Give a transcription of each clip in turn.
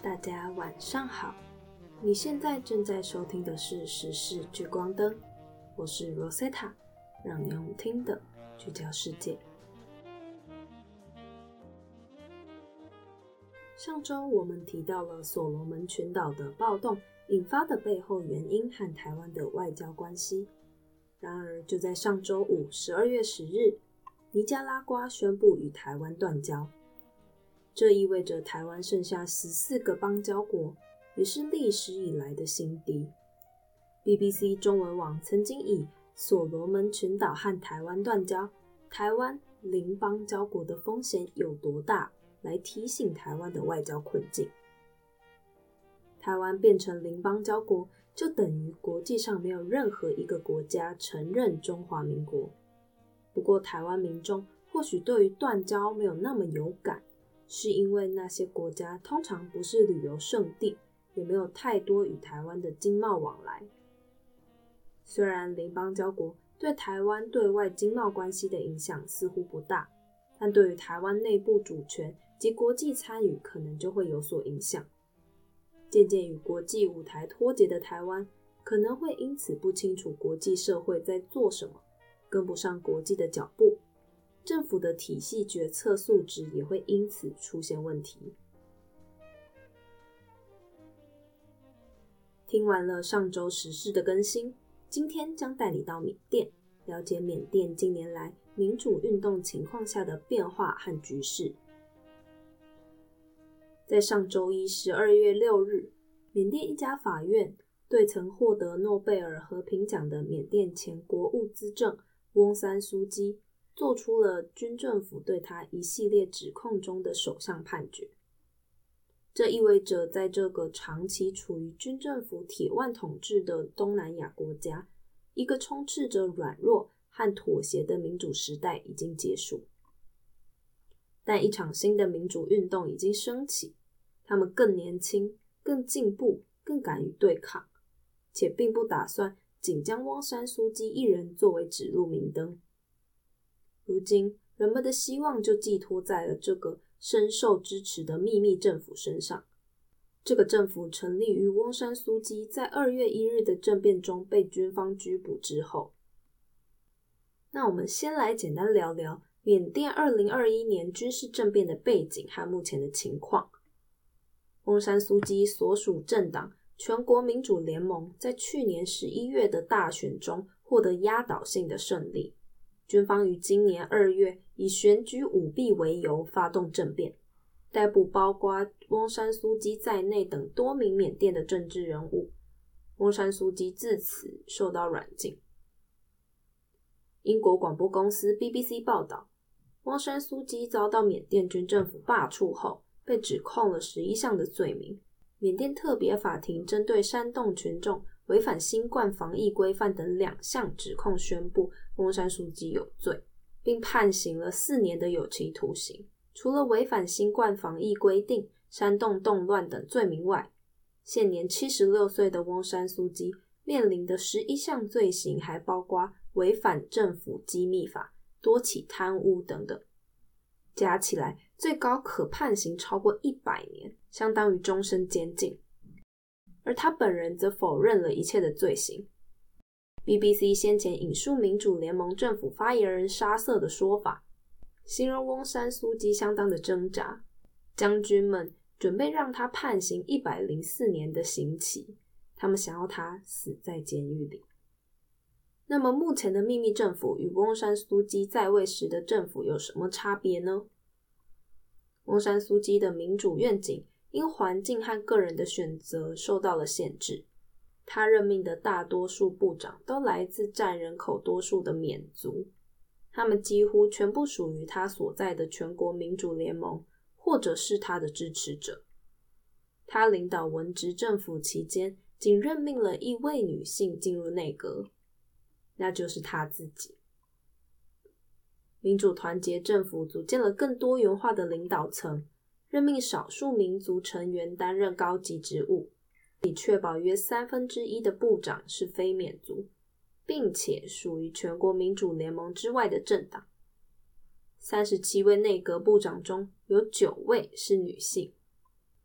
大家晚上好。你现在正在收听的是《时事聚光灯》，我是 Rosetta，让你用听的聚焦世界。上周我们提到了所罗门群岛的暴动引发的背后原因和台湾的外交关系。然而，就在上周五，十二月十日，尼加拉瓜宣布与台湾断交。这意味着台湾剩下十四个邦交国，也是历史以来的新低。BBC 中文网曾经以“所罗门群岛和台湾断交，台湾邻邦交国的风险有多大”来提醒台湾的外交困境。台湾变成邻邦交国，就等于国际上没有任何一个国家承认中华民国。不过，台湾民众或许对于断交没有那么有感。是因为那些国家通常不是旅游胜地，也没有太多与台湾的经贸往来。虽然邻邦交国对台湾对外经贸关系的影响似乎不大，但对于台湾内部主权及国际参与可能就会有所影响。渐渐与国际舞台脱节的台湾，可能会因此不清楚国际社会在做什么，跟不上国际的脚步。政府的体系决策素质也会因此出现问题。听完了上周时事的更新，今天将带你到缅甸，了解缅甸近年来民主运动情况下的变化和局势。在上周一十二月六日，缅甸一家法院对曾获得诺贝尔和平奖的缅甸前国务资政翁山苏基。做出了军政府对他一系列指控中的首相判决。这意味着，在这个长期处于军政府铁腕统治的东南亚国家，一个充斥着软弱和妥协的民主时代已经结束。但一场新的民主运动已经升起，他们更年轻、更进步、更敢于对抗，且并不打算仅将汪山苏基一人作为指路明灯。如今，人们的希望就寄托在了这个深受支持的秘密政府身上。这个政府成立于翁山苏基在二月一日的政变中被军方拘捕之后。那我们先来简单聊聊缅甸二零二一年军事政变的背景和目前的情况。翁山苏基所属政党全国民主联盟在去年十一月的大选中获得压倒性的胜利。军方于今年二月以选举舞弊为由发动政变，逮捕包括翁山苏基在内等多名缅甸的政治人物。翁山苏基自此受到软禁。英国广播公司 BBC 报道，翁山苏基遭到缅甸军政府罢黜后，被指控了十一项的罪名。缅甸特别法庭针对煽动群众。违反新冠防疫规范等两项指控，宣布翁山书记有罪，并判刑了四年的有期徒刑。除了违反新冠防疫规定、煽动动乱等罪名外，现年七十六岁的翁山苏基面临的十一项罪行，还包括违反政府机密法、多起贪污等等，加起来最高可判刑超过一百年，相当于终身监禁。而他本人则否认了一切的罪行。BBC 先前引述民主联盟政府发言人沙瑟的说法，形容翁山苏基相当的挣扎。将军们准备让他判刑一百零四年的刑期，他们想要他死在监狱里。那么，目前的秘密政府与翁山苏基在位时的政府有什么差别呢？翁山苏基的民主愿景。因环境和个人的选择受到了限制，他任命的大多数部长都来自占人口多数的缅族，他们几乎全部属于他所在的全国民主联盟，或者是他的支持者。他领导文职政府期间，仅任命了一位女性进入内阁，那就是他自己。民主团结政府组建了更多元化的领导层。任命少数民族成员担任高级职务，以确保约三分之一的部长是非缅族，并且属于全国民主联盟之外的政党。三十七位内阁部长中有九位是女性。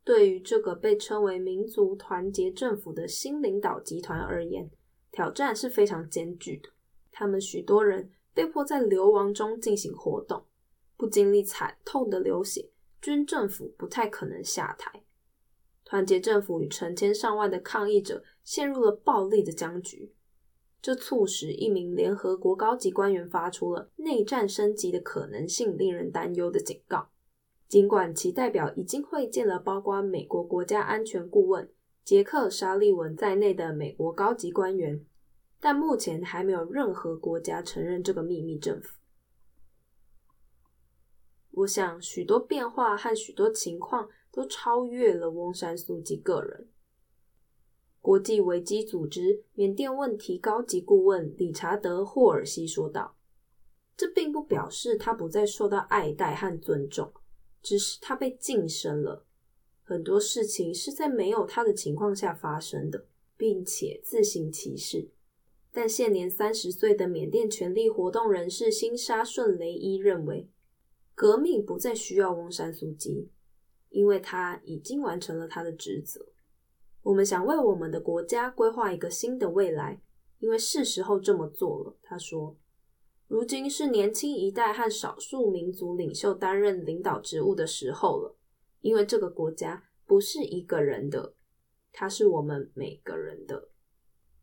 对于这个被称为民族团结政府的新领导集团而言，挑战是非常艰巨的。他们许多人被迫在流亡中进行活动，不经历惨痛的流血，军政府不太可能下台。团结政府与成千上万的抗议者陷入了暴力的僵局，这促使一名联合国高级官员发出了内战升级的可能性令人担忧的警告。尽管其代表已经会见了包括美国国家安全顾问杰克·沙利文在内的美国高级官员，但目前还没有任何国家承认这个秘密政府。我想，许多变化和许多情况都超越了翁山苏姬个人。国际危机组织缅甸问题高级顾问理查德·霍尔西说道：“这并不表示他不再受到爱戴和尊重。”只是他被晋升了，很多事情是在没有他的情况下发生的，并且自行其事。但现年三十岁的缅甸权力活动人士辛沙顺雷伊认为，革命不再需要翁山苏姬，因为他已经完成了他的职责。我们想为我们的国家规划一个新的未来，因为是时候这么做了。他说。如今是年轻一代和少数民族领袖担任领导职务的时候了，因为这个国家不是一个人的，它是我们每个人的。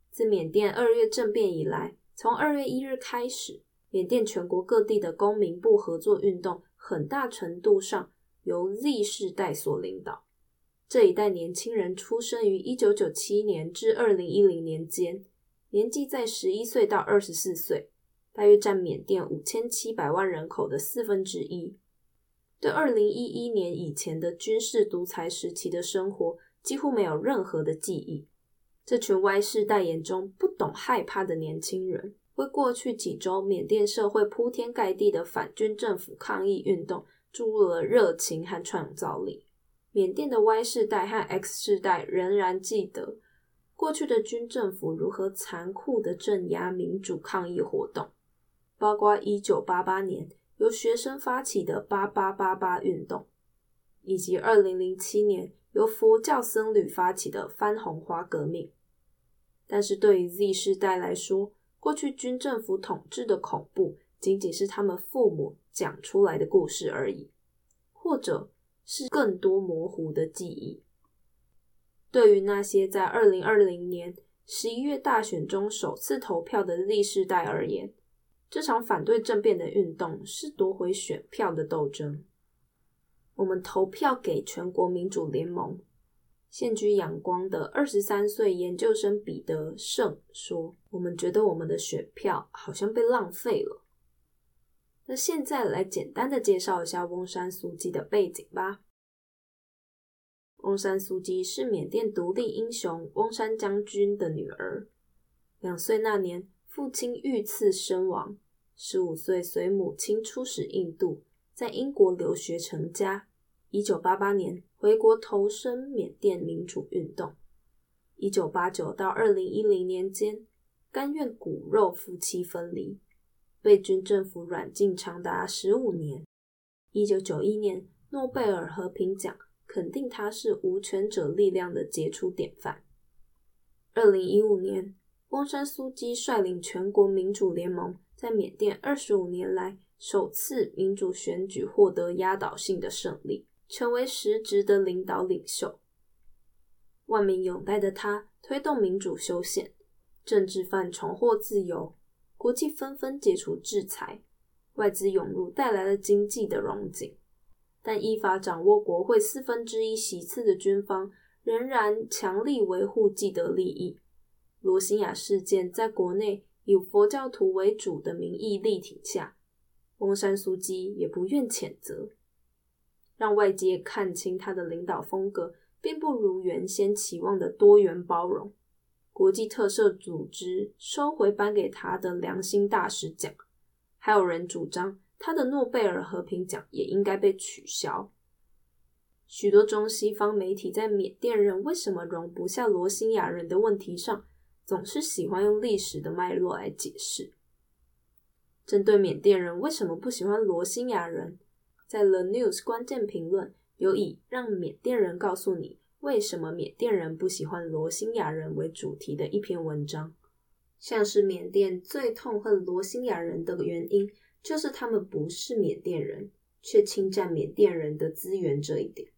自缅甸二月政变以来，从二月一日开始，缅甸全国各地的公民部合作运动，很大程度上由 Z 世代所领导。这一代年轻人出生于一九九七年至二零一零年间，年纪在十一岁到二十四岁。大约占缅甸五千七百万人口的四分之一，对二零一一年以前的军事独裁时期的生活几乎没有任何的记忆。这群 Y 世代眼中不懂害怕的年轻人，为过去几周缅甸社会铺天盖地的反军政府抗议运动注入了热情和创造力。缅甸的 Y 世代和 X 世代仍然记得过去的军政府如何残酷的镇压民主抗议活动。包括一九八八年由学生发起的八八八八运动，以及二零零七年由佛教僧侣发起的番红花革命。但是对于 Z 世代来说，过去军政府统治的恐怖仅仅是他们父母讲出来的故事而已，或者是更多模糊的记忆。对于那些在二零二零年十一月大选中首次投票的历世代而言，这场反对政变的运动是夺回选票的斗争。我们投票给全国民主联盟。现居阳光的二十三岁研究生彼得胜说：“我们觉得我们的选票好像被浪费了。”那现在来简单的介绍一下翁山苏姬的背景吧。翁山苏姬是缅甸独立英雄翁山将军的女儿。两岁那年。父亲遇刺身亡，十五岁随母亲出使印度，在英国留学成家。一九八八年回国投身缅甸民主运动。一九八九到二零一零年间，甘愿骨肉夫妻分离，被军政府软禁长达十五年。一九九一年，诺贝尔和平奖肯定他是无权者力量的杰出典范。二零一五年。翁山苏姬率领全国民主联盟，在缅甸二十五年来首次民主选举获得压倒性的胜利，成为实职的领导领袖。万民拥戴的他推动民主修宪，政治犯重获自由，国际纷纷解除制裁，外资涌入带来了经济的荣景。但依法掌握国会四分之一席次的军方，仍然强力维护既得利益。罗兴亚事件在国内以佛教徒为主的民意力挺下，翁山苏姬也不愿谴责，让外界看清他的领导风格并不如原先期望的多元包容。国际特赦组织收回颁给他的良心大使奖，还有人主张他的诺贝尔和平奖也应该被取消。许多中西方媒体在缅甸人为什么容不下罗兴亚人的问题上。总是喜欢用历史的脉络来解释。针对缅甸人为什么不喜欢罗兴亚人，在 The News 关键评论有以让缅甸人告诉你为什么缅甸人不喜欢罗兴亚人为主题的一篇文章，像是缅甸最痛恨罗兴亚人的原因，就是他们不是缅甸人，却侵占缅甸人的资源这一点。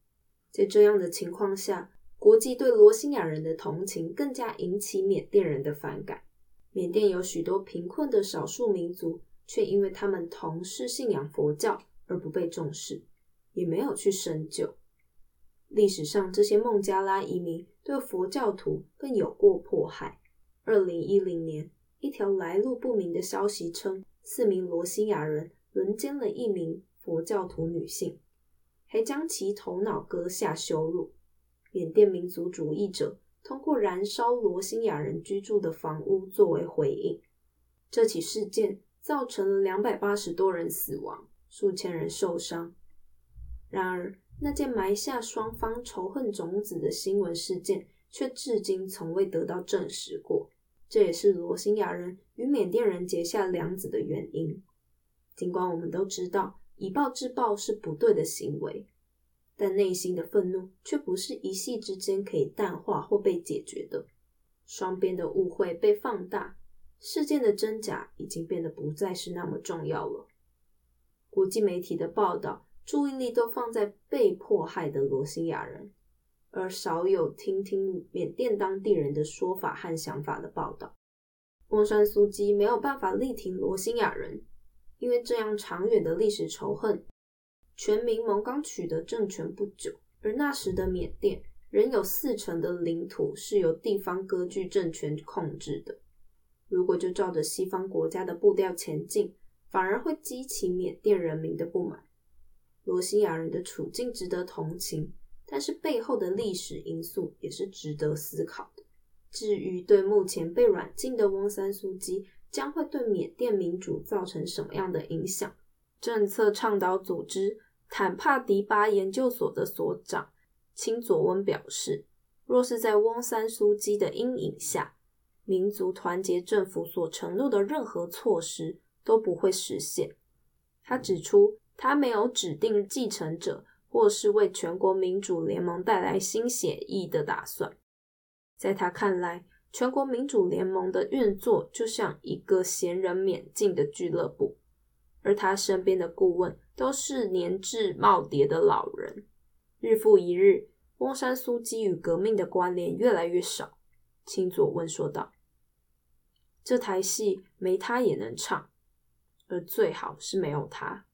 在这样的情况下，国际对罗兴亚人的同情更加引起缅甸人的反感。缅甸有许多贫困的少数民族，却因为他们同是信仰佛教而不被重视。也没有去深究。历史上，这些孟加拉移民对佛教徒更有过迫害。二零一零年，一条来路不明的消息称，四名罗兴亚人轮奸了一名佛教徒女性，还将其头脑割下羞辱。缅甸民族主义者通过燃烧罗兴亚人居住的房屋作为回应。这起事件造成了两百八十多人死亡，数千人受伤。然而，那件埋下双方仇恨种子的新闻事件却至今从未得到证实过。这也是罗兴亚人与缅甸人结下梁子的原因。尽管我们都知道以暴制暴是不对的行为，但内心的愤怒却不是一夕之间可以淡化或被解决的。双边的误会被放大，事件的真假已经变得不再是那么重要了。国际媒体的报道。注意力都放在被迫害的罗兴亚人，而少有听听缅甸当地人的说法和想法的报道。翁山苏基没有办法力挺罗兴亚人，因为这样长远的历史仇恨。全民盟刚取得政权不久，而那时的缅甸仍有四成的领土是由地方割据政权控制的。如果就照着西方国家的步调前进，反而会激起缅甸人民的不满。罗兴亚人的处境值得同情，但是背后的历史因素也是值得思考的。至于对目前被软禁的翁三苏基将会对缅甸民主造成什么样的影响，政策倡导组织坦帕迪巴研究所的所长钦佐温表示，若是在翁三苏基的阴影下，民族团结政府所承诺的任何措施都不会实现。他指出。他没有指定继承者，或是为全国民主联盟带来新血意的打算。在他看来，全国民主联盟的运作就像一个闲人免进的俱乐部，而他身边的顾问都是年至耄耋的老人。日复一日，翁山苏基与革命的关联越来越少。青佐问说道：“这台戏没他也能唱，而最好是没有他。”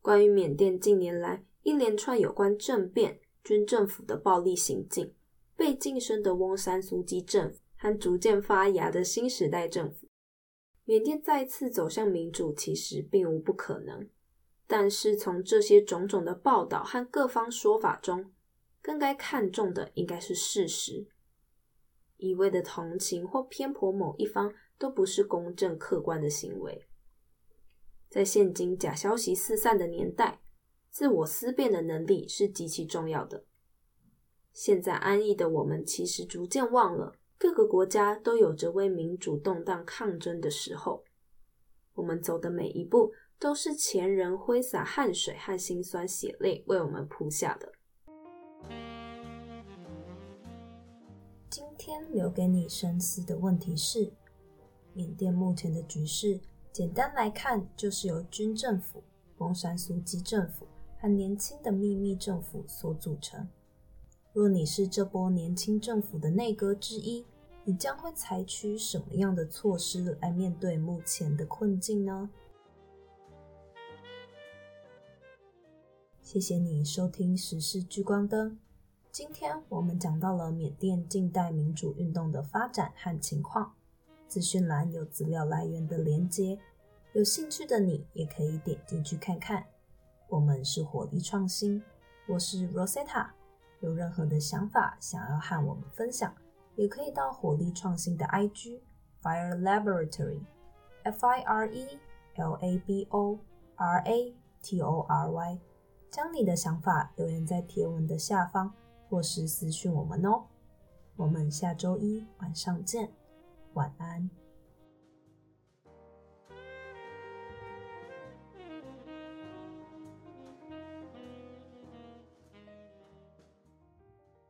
关于缅甸近年来一连串有关政变、军政府的暴力行径，被晋升的翁山苏基政府和逐渐发芽的新时代政府，缅甸再次走向民主其实并无不可能。但是从这些种种的报道和各方说法中，更该看重的应该是事实。一味的同情或偏颇某一方，都不是公正客观的行为。在现今假消息四散的年代，自我思辨的能力是极其重要的。现在安逸的我们，其实逐渐忘了，各个国家都有着为民主动荡抗争的时候。我们走的每一步，都是前人挥洒汗水和辛酸血泪为我们铺下的。今天留给你深思的问题是：缅甸目前的局势。简单来看，就是由军政府、翁山苏基政府和年轻的秘密政府所组成。若你是这波年轻政府的内阁之一，你将会采取什么样的措施来面对目前的困境呢？谢谢你收听《时事聚光灯》。今天我们讲到了缅甸近代民主运动的发展和情况。资讯栏有资料来源的连接，有兴趣的你也可以点进去看看。我们是火力创新，我是 Rosetta。有任何的想法想要和我们分享，也可以到火力创新的 IG Fire Laboratory，F I R E L A B O R A T O R Y，将你的想法留言在贴文的下方，或是私讯我们哦。我们下周一晚上见。晚安。